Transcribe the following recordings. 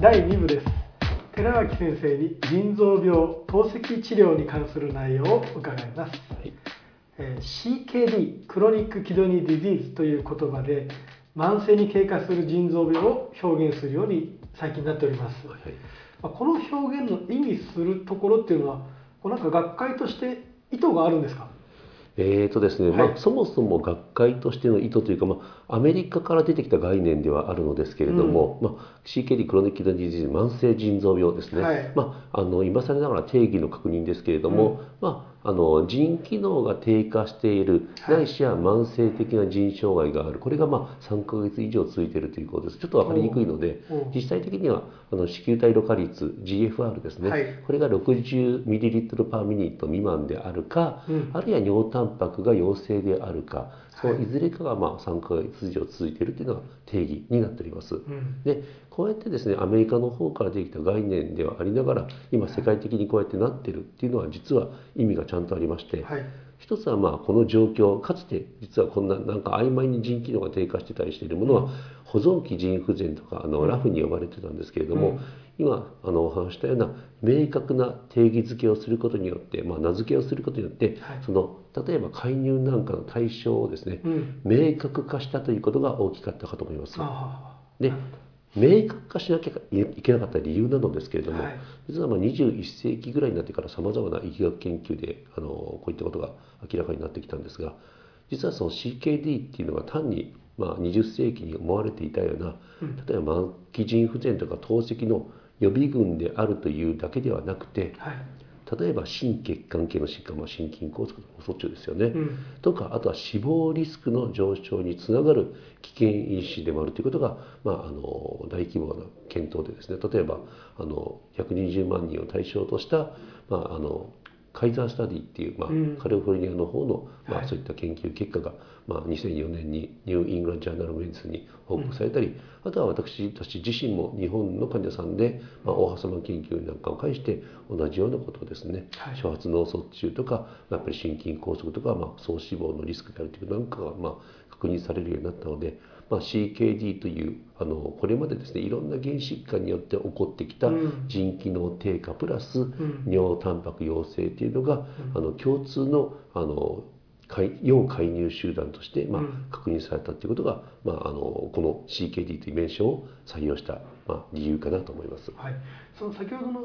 第2部です。寺脇先生に腎臓病透析治療に関する内容を伺います、はい。えー CKD クロニックキドニーディジーズという言葉で慢性に経過する腎臓病を表現するように最近なっております、はい。まあこの表現の意味するところっていうのはこうなんか学会として意図があるんですか？えーとですねはい。まあ、そもそも学会としての意図というか、まあ、アメリカから出てきた概念ではあるのですけれども、まあ、CKD クロニックキドニーディジーズ慢性腎臓病ですね、はい。まあ、あの今更ながら定義の確認ですけれども、まあ、あの腎機能が低下している、はい。ないしは慢性的な腎障害がある。これがまあ3ヶ月以上続いているということです。ちょっと分かりにくいので実際的にはあの子宮体ろ過率 GFR ですね、はい。これが 60ml パーミニット未満であるか、うん。あるいは尿タンパクが陽性であるか、そはい。のいずれかがまあ3ヶ月以上続いているというのが定義になっております。うん。でこうやってですねアメリカの方からできた概念ではありながら今世界的にこうやってなってるっていうのは実は意味がちゃんとありまして、はい。一つはまあこの状況かつて実はこんななんか曖昧に腎機能が低下してたりしているものは、保存期腎不全とかあのラフに呼ばれてたんですけれども、うん。今あのお話ししたような明確な定義づけをすることによって、まあ、名付けをすることによって、はい。その例えば介入なんかの対象をですね、うん。明確化したということが大きかったかと思います。で明確化しなきゃいけなかった理由なのですけれども、はい。実はまあ21世紀ぐらいになってからさまざまな疫学研究であのこういったことが明らかになってきたんですが実はその CKD っていうのが単にまあ20世紀に思われていたようなうん。例えば末期腎不全とか透析の予備軍であるというだけではなくてはい例えば心血管系の疾患、まあ、心筋梗塞とかもそっちですよね、うん。とかあとは死亡リスクの上昇につながる危険因子でもあるということが、まあ、あの大規模な検討でですね例えばあの120万人を対象とした、まあ、あのカイザースタディっていう、まあうん。カリフォルニアの方の、まあ、はい。そういった研究結果が、まあ、2004年にニューイングランド・ジャーナル・メディスンに報告されたり、あとは私たち自身も日本の患者さんで、まあ、大狭間研究なんかを介して同じようなことをですね、はい。初発脳卒中とかやっぱり心筋梗塞とか、まあ、総死亡のリスクであるということなんかが、まあ、確認されるようになったので、まあ、CKD というあのこれまでですねいろんな原疾患によって起こってきたうん。腎機能低下プラスん。尿タンパク陽性というのが、あの共通のあの介要介入集団として、まあうん。確認されたということが、まあ、あのこの CKD という名称を採用した、まあ、理由かなと思います。はい、その先ほどの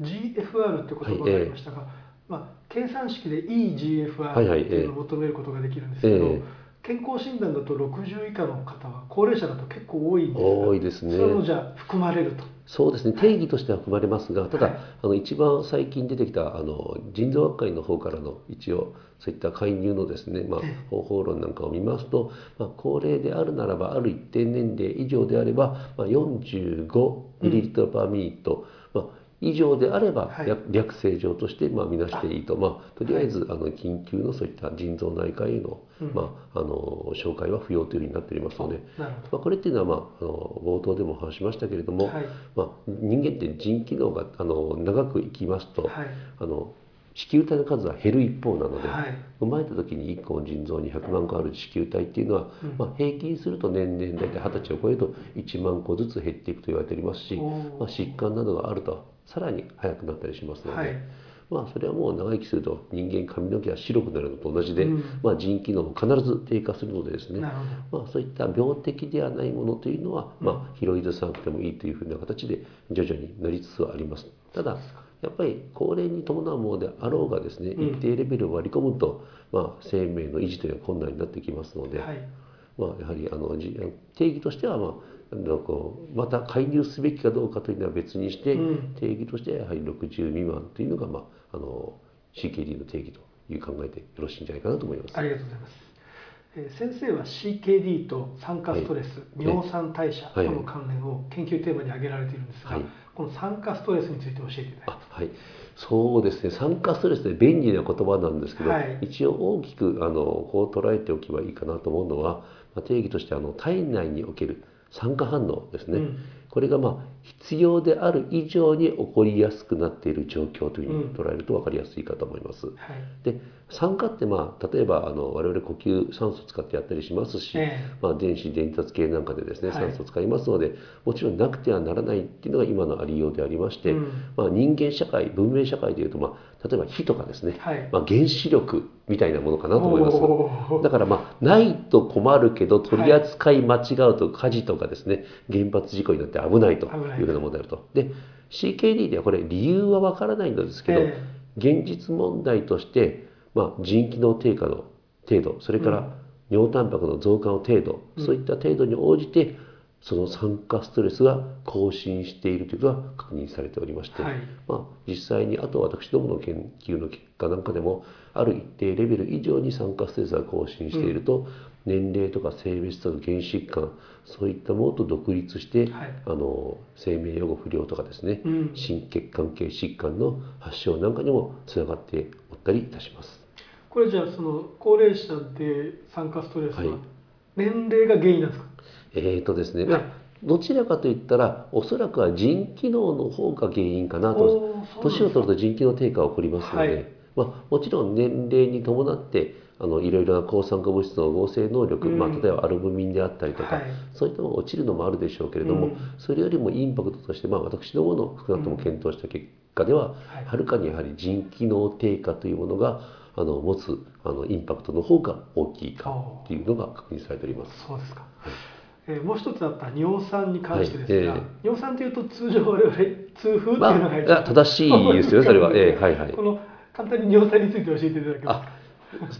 GFR って言葉がありましたが、まあ、計算式で EGFR はいうのを求めることができるんですけど、ええ健康診断だと60以下の方は高齢者だと結構多いんですが多いですね。それもじゃあ含まれると。そうですね。定義としては含まれますがただ、はい。あの一番最近出てきたあの腎臓学会の方からの一応そういった介入のですね、まあえ、方法論なんかを見ますと、まあ、高齢であるならばある一定年齢以上であれば、まあ、45ミリリットルパーミニット、まあ以上であればはい。略,、略正常としてまあ見なしていいと、まあ、とりあえずあの緊急のそういった腎臓内科への,、うん。まあ、あの紹介は不要というふうになっておりますので、まあ、これっていうのは、まあ、あの冒頭でもお話ししましたけれども、はい。まあ、人間って腎機能があの長く生きますと、はい。あの子宮体の数は減る一方なので、はい。生まれた時に1個の腎臓に100万個ある子宮体っていうのは、うん。まあ、平均すると年々大体二十歳を超えると1万個ずつ減っていくと言われておりますし、まあ、疾患などがあるとさらに早くなったりしますので、はい。まあ、それはもう長生きすると人間髪の毛が白くなるのと同じで、うん。まあ、腎機能も必ず低下するのでですね。まあ、そういった病的ではないものというのは、まあ、広いずさなくてもいいというふうな形で徐々になりつつはあります。ただやっぱり高齢に伴うものであろうがですね、うん。一定レベルを割り込むと、まあ、生命の維持というのは困難になってきますので、はい。まあ、やはりあのじ定義としては、まあ、あのこうまた介入すべきかどうかというのは別にして、うん。定義としてはやはり60未満というのが、まあ、あの CKD の定義という考えでよろしいんじゃないかなと思います。ありがとうございます、えー先生は CKD と酸化ストレス、い。尿酸代謝とはい。の関連を研究テーマに挙げられているんですが、はい。この酸化ストレスについて教えていただきあはい、そうですね。酸化ストレスで便利な言葉なんですけど、はい。一応大きくあのこう捉えておけばいいかなと思うのは、まあ、定義としてあの体内における酸化反応ですね、うん。これが、まあ、必要である以上に起こりやすくなっている状況というふうに捉えると分かりやすいかと思います。はい。で酸化ってまあ例えばあの我々呼吸酸素使ってやったりしますし、ええ。まあ、電子伝達系なんかでですねはい。酸素使いますので、もちろんなくてはならないっていうのが今のありようでありまして、うん。まあ、人間社会文明社会でいうと、まあ、例えば火とかですね、はい。まあ、原子力みたいなものかなと思います。だからまあないと困るけど取り扱い間違うと火事とかですね原発事故になって危ないと。危ないい。うふうな問題だと。で CKD ではこれ理由はわからないんですけど、え現実問題として、まあ、腎機能低下の程度それから尿タンパクの増加の程度、そういった程度に応じてその酸化ストレスが更新しているということが確認されておりまして、はい。まあ、実際にあと私どもの研究の結果なんかでもある一定レベル以上に酸化ストレスが更新していると、年齢とか性別とか原疾患そういったものと独立して、はい。あの生命予後不良とかですね、うん。心血管系疾患の発症なんかにもつながっておったりいたします。これじゃあその高齢者で酸化ストレスはい。は年齢が原因なんですか、えーとですね、はい。まあどちらかといったらおそらくは腎機能の方が原因かなと。年を取ると腎機能低下が起こりますので、はいまあ、もちろん年齢に伴ってあのいろいろな抗酸化物質の合成能力、うん。まあ、例えばアルブミンであったりとか、はい。そういったものが落ちるのもあるでしょうけれども、うん。それよりもインパクトとして、まあ、私どもの少なくとも検討した結果では、はい。はるかにやはり腎機能低下というものがあの持つあのインパクトの方が大きいかっていうのが確認されております。そうですか、えーもう一つあった尿酸に関してですが、はい。え尿酸というと通常我々痛風っていうのまが入ってあ、正しいですよね、それは。ええはいはい。こ。の簡単に尿酸について教えていただけます。か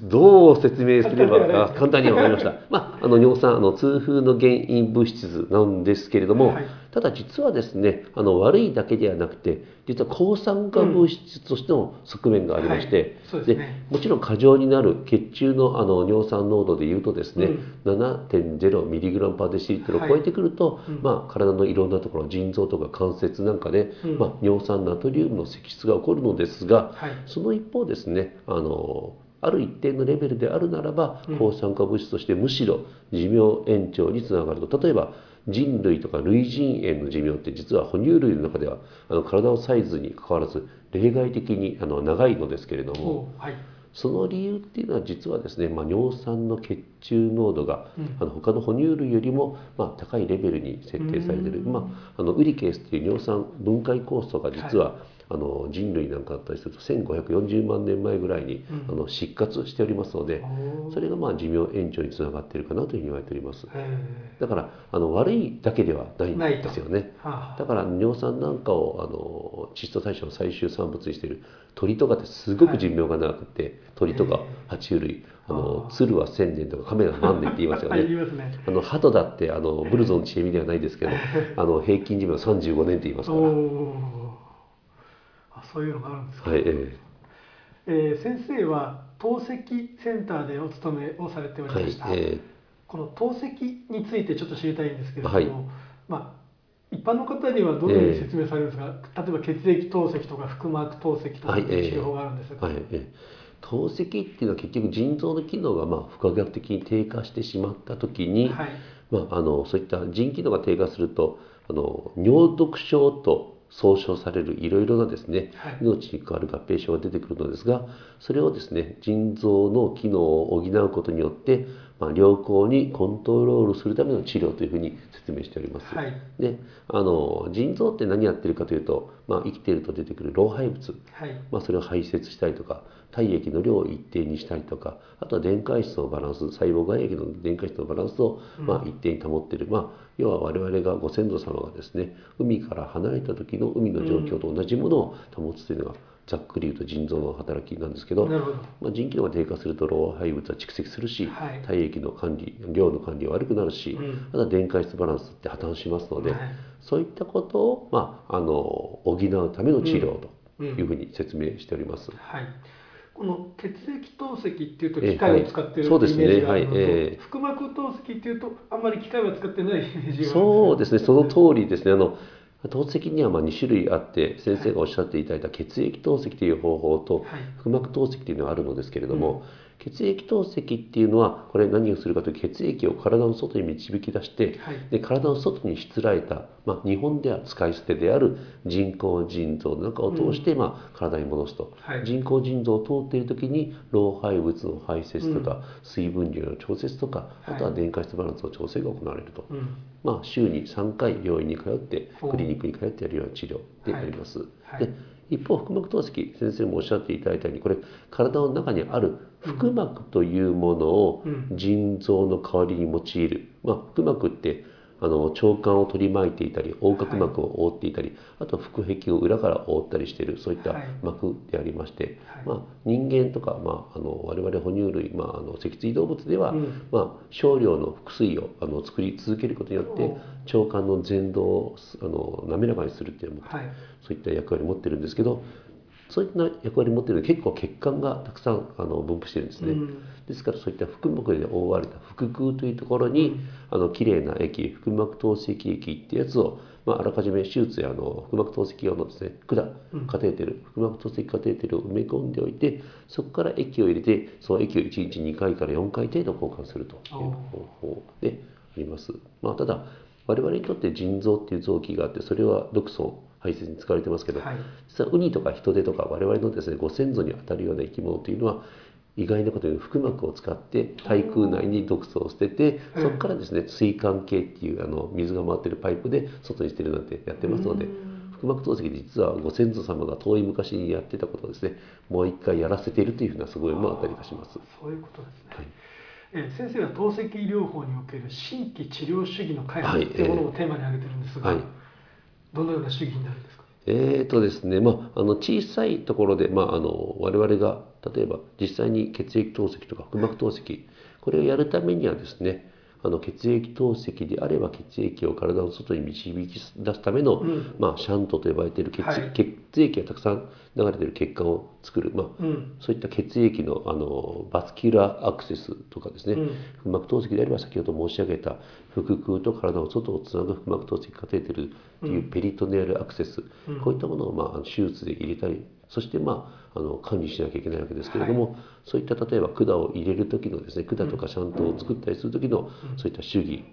どう説明すれば簡単には分かりました。まあ、あの尿酸あの痛風の原因物質なんですけれども、はいただ実はですねあの悪いだけではなくて実は抗酸化物質としての側面がありまして、はい。そうですね。もちろん過剰になる血中のあの尿酸濃度でいうとですね、7.0ミリグラムパーデシリットルを超えてくると、うん。まあ、体のいろんなところ腎臓とか関節なんかで、うん。まあ、尿酸ナトリウムの積出が起こるのですが、はい。その一方ですねあのある一定のレベルであるならばうん。抗酸化物質としてむしろ寿命延長につながると。例えば人類とか類人猿の寿命って実は哺乳類の中ではあの体のサイズにかかわらず例外的にあの長いのですけれどもはい。その理由っていうのは実はですね、まあ、尿酸の血中濃度が、うん。あの他の哺乳類よりも、まあ、高いレベルに設定されている、うん。まあ、あのウリケースっていう尿酸分解酵素が実は、あの人類なんかだったりすると1540万年前ぐらいに、うん。あの失活しておりますのでそれがまあ寿命延長につながっているかなというふうに言われております。えだからあの悪いだけではないんですよね。ーはあ。だから尿酸なんかをあの窒素代謝の最終産物にしている鳥とかってすごく寿命が長くて、鳥とか爬虫類あの鶴は千年とか亀は万年って言いますよ はいねね。あの鳩だってあのブルゾンの知恵みではないですけど あの平均寿命は35年って言いますから、そういうのがあるんですか、いええ。ー先生は透析センターでお勤めをされておえはいりました、えこの透析についてちょっと知りたいんですけれども、はい。まあ一般の方にはどのように説明されるんですか、例えば血液透析とか腹膜透析とかいう治療法があるんですが、はいええ。透析っていうのは結局腎臓の機能がまあ不可逆的に低下してしまった時に、はい。まあ、あのそういった腎機能が低下するとあの尿毒症と総称されるいろいろなですね、はい。命に関わる合併症が出てくるのですがそれをですね腎臓の機能を補うことによって、まあ、良好にコントロールするための治療というふうに説明しております。はい。であの腎臓って何やってるかというと、まあ、生きていると出てくる老廃物。はい。まあ、それを排泄したりとか体液の量を一定にしたりとかあとは電解質のバランス細胞外液の電解質のバランスをまあ一定に保っている、まあ、要は我々がご先祖様がですね海から離れた時の海の状況と同じものを保つというのがざっくり言うと腎臓の働きなんですけど、まあ、腎機能が低下すると老廃物は蓄積するし、はい。体液の管理量の管理は悪くなるし、うん。あとは電解質バランスって破綻しますので、はい。そういったことを、まあ、あの補うための治療というふうに説明しております。はい。この血液透析っていうとええ機械を使っているイメそうですね。ージがあるのと、はい。ええ。腹膜透析っていうとあんまり機械は使ってないイメージがあるんですそうですね、その通りですね。あの透析にはまあ2種類あって先生がおっしゃっていただいた血液透析という方法とはい。腹膜透析というのがあるのですけれども、血液透析っていうのはこれ何をするかというと血液を体の外に導き出してはい。で体の外にしつらえた、まあ、日本では使い捨てである人工腎臓の中を通して、まあ、体に戻すと、はい。人工腎臓を通っている時に老廃物の排泄とか、水分量の調節とかあとは電解質バランスの調整が行われると、うん。まあ、週に3回病院に通っておクリニックに通ってやるような治療であります、はい。で一方腹膜透析先生もおっしゃっていただいたようにこれ体の中にある腹膜というものをうん。腎臓の代わりに用いる、まあ、腹膜ってあの腸管を取り巻いていたり横隔膜を覆っていたり、あと腹壁を裏から覆ったりしているそういったはい。膜でありまして、はい。まあ、人間とか、まあ、あの我々哺乳類、まあ、あの脊椎動物では、うん。まあ、少量の腹水をあの作り続けることによって腸管の前動をあの滑らかにするっていうのもはいそういった役割を持ってるんですけどそういった役割を持ってるので結構血管がたくさんあの分布してるんですね、うん。ですからそういった腹膜で覆われた腹腔というところに、あの綺麗な液腹膜透析液ってやつを、まあ、あらかじめ手術やあの腹膜透析用のですね管うん。カテーテル腹膜透析カテーテルを埋め込んでおいてそこから液を入れてその液を1日2回から4回程度交換するという方法であります、まあ、ただ我々にとって腎臓っていう臓器があってそれは毒素排泄に使われてますけど、はい。実はウニとかヒトデとか我々のですねご先祖にあたるような生き物というのは意外なことに腹膜を使って体空内に毒素を捨ててうん。そこからですね水管系っていうあの水が回ってるパイプで外に捨てるなんてやってますのでうん。腹膜透析で実はご先祖様が遠い昔にやってたことをですねもう一回やらせているというふうな側面もあったりいたします。そういうことですね、はい。えー先生は透析療法における新規治療主義の開はい。発というものをテーマに挙げてるんですが、はいどのような主義になるんですか？えーとですねまあ、あの小さいところで、まあ、あの我々が例えば実際に血液透析とか腹膜透析これをやるためにはですねあの血液透析であれば血液を体の外に導き出すための、うん。まあ、シャントと呼ばれている血,、はい。血液がたくさん流れている血管を作る、まあうん。そういった血液のあのバスキュラーアクセスとかですね、うん。腹膜透析であれば先ほど申し上げた腹腔と体の外をつなぐ腹膜透析カテーテルというペリトネアルアクセス、うん。こういったものを、まあ手術で入れたりそして、まあ、あの管理しなきゃいけないわけですけれども、そういった例えば管を入れる時のですね管とかシャントを作ったりする時の、そういった主義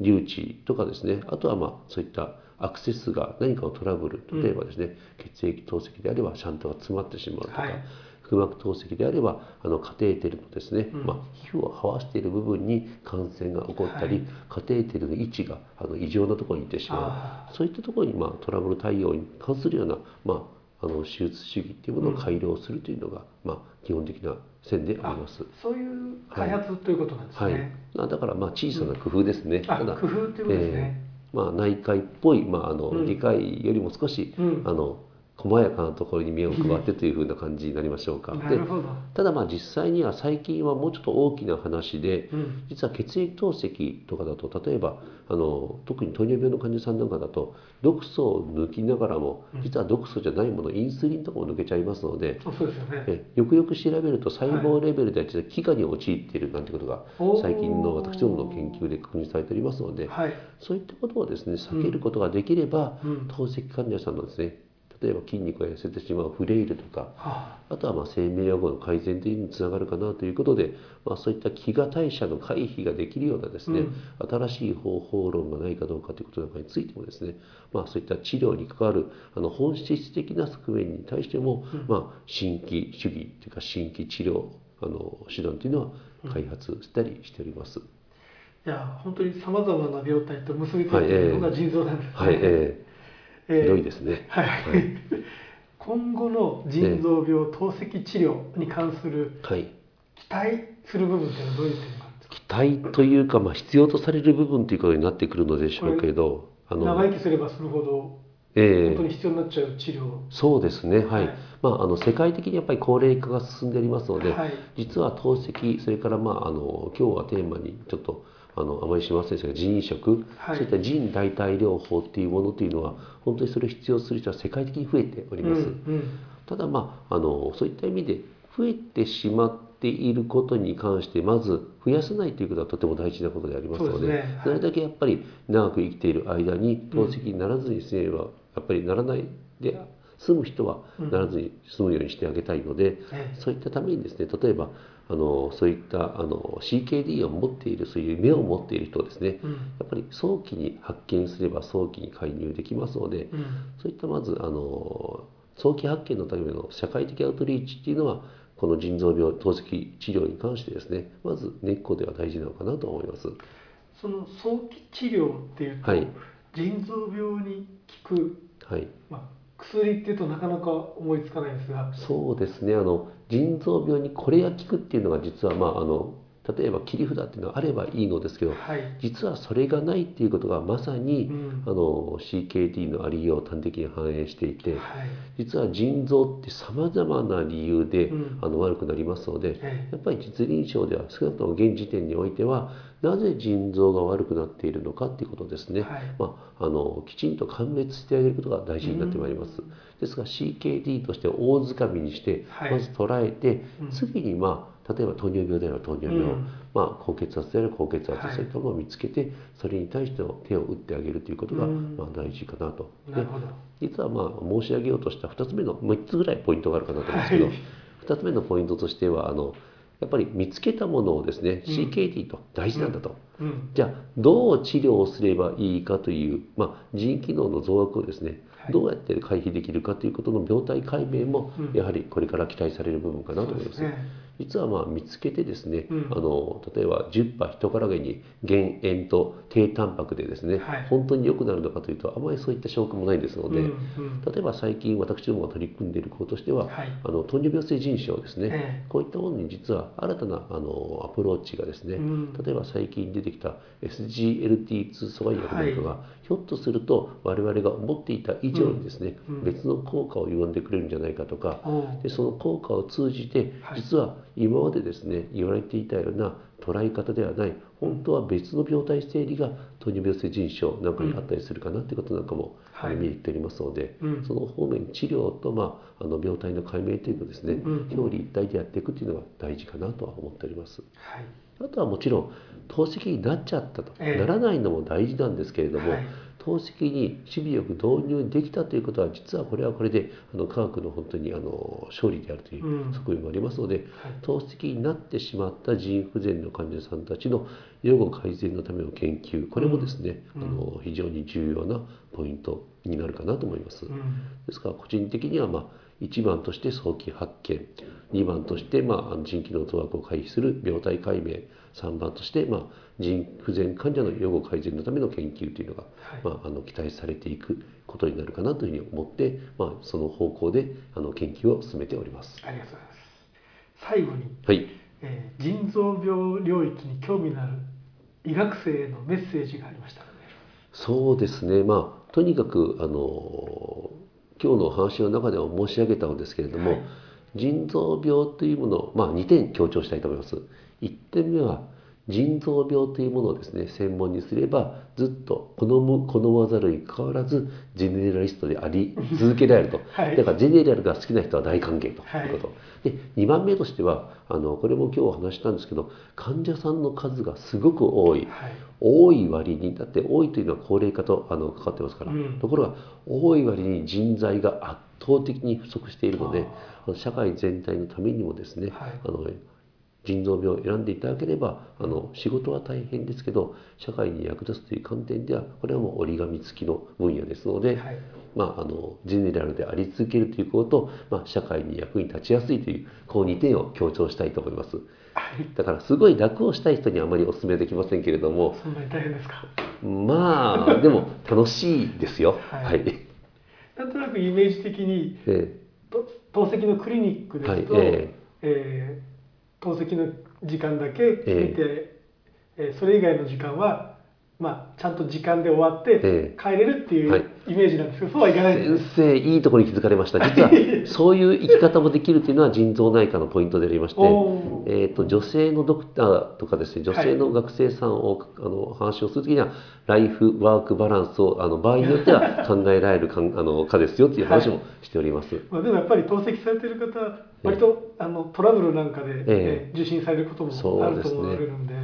留置とかですね。あとはまあそういったアクセスが何かのトラブル例えばですね、血液透析であればシャントが詰まってしまうとか、はい。腹膜透析であればあのカテーテルのですね、うん。まあ、皮膚を這わしている部分に感染が起こったり、はい。カテーテルの位置があの異常なところに行ってしまう。そういったところに、まあ、トラブル対応に関するような、まあ、あの手術主義っていうものを改良するというのが、まあ、基本的な線であります。そういう開発ということなんですはい。ね、、まあだからまあ小さな工夫ですね。あただ工夫ということですね、えーまあ、内科医っぽい、まああのうん。外科医よりも少し、うん。あの細やかなところに目を配ってというふうな感じになりましょうか。でただまあ実際には最近はもうちょっと大きな話で、うん。実は血液透析とかだと例えばあの特に糖尿病の患者さんなんかだと毒素を抜きながらも実は毒素じゃないものインスリンとかも抜けちゃいますので、よね。えよくよく調べると細胞レベルでは実は飢餓に陥っているなんてことが最近の私どもの研究で確認されておりますのではい。そういったことをですね避けることができれば、うん。透析患者さんのですね例えば筋肉が痩せてしまうフレイルとかはあ。とはまあ生命予後の改善というのにつながるかなということで、まあ、そういった飢餓代謝の回避ができるようなですね、新しい方法論がないかどうかということなんかについてもですね、まあ、そういった治療に関わるあの本質的な側面に対しても、まあ、新規主義というか新規治療あの手段というのは開発したりしております。いや本当にさまざまな病態と結びついているのが腎臓なんですね、はい、ええ。ーーひどいですね。はい、今後の腎臓病透析治療に関するはい。期待する部分というのはどういう点があるんですか？期待というか、まあ、必要とされる部分ということになってくるのでしょうけど、あ長生きすればするほどええ。本当に必要になっちゃう治療、そうですね、はい。はい。まあ、あの世界的にやっぱり高齢化が進んでおりますので、はい。実は透析、それから、まあ、あの今日はテーマにちょっとあのあまりしませんでしたが、腎移植、はい。そういった腎代替療法っていうものというのは、本当にそれを必要とする人は世界的に増えております。うんうん。ただ、まあ、あのそういった意味で増えてしまっていることに関してまず増やさないということはとても大事なことでありますのでねはいそれだけやっぱり長く生きている間に透析にならずに済めば、やっぱりならないで住む人はならずに済むようにしてあげたいので、ええそういったためにですね例えばあのそういったあの CKD を持っているそういう目を持っている人はですね、うん。やっぱり早期に発見すれば早期に介入できますので、うん。そういったまずあの早期発見のための社会的アウトリーチっていうのはこの腎臓病透析治療に関してですねまず根っこでは大事なのかなと思います。その早期治療っていうと、はい。腎臓病に効く、はい。まあ、薬っていうとなかなか思いつかないんですが。そうですね。あの腎臓病にこれが効くっていうのが実はまああの例えば切り札っていうのがあればいいのですけどはい、実はそれがないっていうことがまさに、うん。あの CKD のありようを端的に反映していてはい。実は腎臓ってさまざまな理由で、うん。あの悪くなりますのでえやっぱり実臨床では少なくとも現時点においてはなぜ腎臓が悪くなっているのかっていうことですね、はい。まあ、あのきちんと鑑別してあげることが大事になってまいります、ですが CKD として大掴みにしてはい。まず捉えて、うん。次にまあ例えば糖尿病であれば糖尿病、うん。まあ、高血圧であれば高血圧、はい。そういったものを見つけてそれに対しての手を打ってあげるということが、うん。まあ、大事かなと。でなるほど。実はまあ申し上げようとした2つ目の3つぐらいポイントがあるかなと思うんですけど、はい。2つ目のポイントとしてはあのやっぱり見つけたものをですね、うん。CKD と大事なんだと、うん。じゃあどう治療をすればいいかという、まあ、腎機能の増悪をですね、はい。どうやって回避できるかということの病態解明もうん。やはりこれから期待される部分かなと思います。すね実はまあ見つけてですね、うん。あの例えば10波人からげに減塩と低タンパクでですね、はい。本当に良くなるのかというとあまりそういった証拠もないですので、うんうん。例えば最近私どもが取り組んでいることとしては、はい。あの糖尿病性腎症ですね、ええ。こういったものに実は新たなあのアプローチがですね、うん。例えば最近出てきた SGLT2 阻害薬なんかが、ひょっとすると我々が思っていた以上にですね、うん。うん。別の効果を呼んでくれるんじゃないかとか、でその効果を通じてはい。実は今までですね言われていたような捉え方ではない本当は別の病態整理が糖尿病性腎症なんかにあったりするかなということなんかも、あのはい。見えておりますので、うん。その方面治療と、まあ、あの病態の解明というのをですね、うん。表裏一体でやっていくというのが大事かなとは思っております。はい。あとはもちろん透析になっちゃったと、ええ。ならないのも大事なんですけれども、はい透析に守備よく導入できたということは実はこれはこれであの科学の本当にあの勝利であるといううん。側面もありますので、はい。透析になってしまった腎不全の患者さんたちの予後改善のための研究これもですね、うん。あの非常に重要なポイントになるかなと思います。うん。ですから個人的には、まあ、1番として早期発見2番として、まあ腎機能増悪を回避する病態解明3番として、まあ、腎不全患者の予後改善のための研究というのが、はい。まあ、あの期待されていくことになるかなというふうに思って、まあ、その方向であの研究を進めております。ありがとうございます。最後に、はい。えー腎臓病領域に興味のある医学生へのメッセージがありました。そうですね、まあ、とにかくあの今日のお話の中では申し上げたのですけれども、はい。腎臓病というものを、まあ、2点強調したいと思います。1点目は腎臓病というものをですね専門にすればずっと好む好まざるにかかわらずジェネラリストであり続けられると、はい。だからジェネラルが好きな人は大歓迎ということ、で2番目としてはあのこれも今日お話ししたんですけど患者さんの数がすごく多い、はい。多い割にだって多いというのは高齢化とあのかかってますから、うん。ところが多い割に人材が圧倒的に不足しているので社会全体のためにもですね、はい。あの腎臓病を選んでいただければあの仕事は大変ですけど社会に役立つという観点ではこれはもう折り紙付きの分野ですので、はい。まあ、あのジェネラルであり続けるということと、まあ、社会に役に立ちやすいというこう2点を強調したいと思います。はい。だからすごい楽をしたい人にはあまりお勧めできませんけれども、そんなに大変ですか？まあでも楽しいですよ。はい。はい。なんとなくイメージ的にえと透析のクリニックですと、はいえ。えー透析の時間だけ見て、ええーそれ以外の時間は、まあ、ちゃんと時間で終わってえ帰れるっていはい。うイメージなんですけど、そうはいかない先生いいところに気づかれました。実はそういう生き方もできるというのは腎臓内科のポイントでありまして、えー、と女性のドクターとかですね女性の学生さんを、あの話をするときにはライフワークバランスをあの場合によっては 考えられるかんあのかですよという話もしております。まあ、でもやっぱり透析されてる方は割と、あのトラブルなんかで、ええ。ー受診されることもそうあると思われるんで。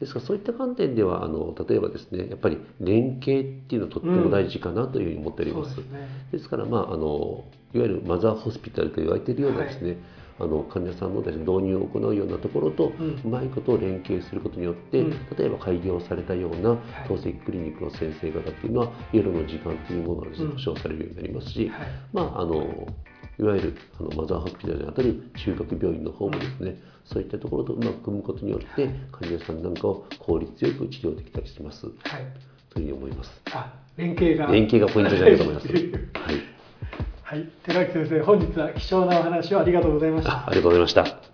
ですからそういった観点ではあの例えばですねやっぱり連携っていうのはとっても大事かなというふうに思っております。そうですね。ですから、まあ、あのいわゆるマザーホスピタルと言われているようなですね、あの患者さんのです、ね、導入を行うようなところと、うん。うまいことを連携することによって、うん。例えば開業されたような透析クリニックの先生方っていうのは夜の時間というものをです保証されるようになりますし、はい。まあ、あのいわゆるあのマザーホスピタルにあたる中学病院の方もですね、そういったところとうまく組むことによって患者さんなんかを効率よく治療できたりします。はい。というふうに思います。あ連携が。連携がポイントじゃないかと思います。はい、はい。寺脇先生本日は貴重なお話をありがとうございました。あありがとうございました。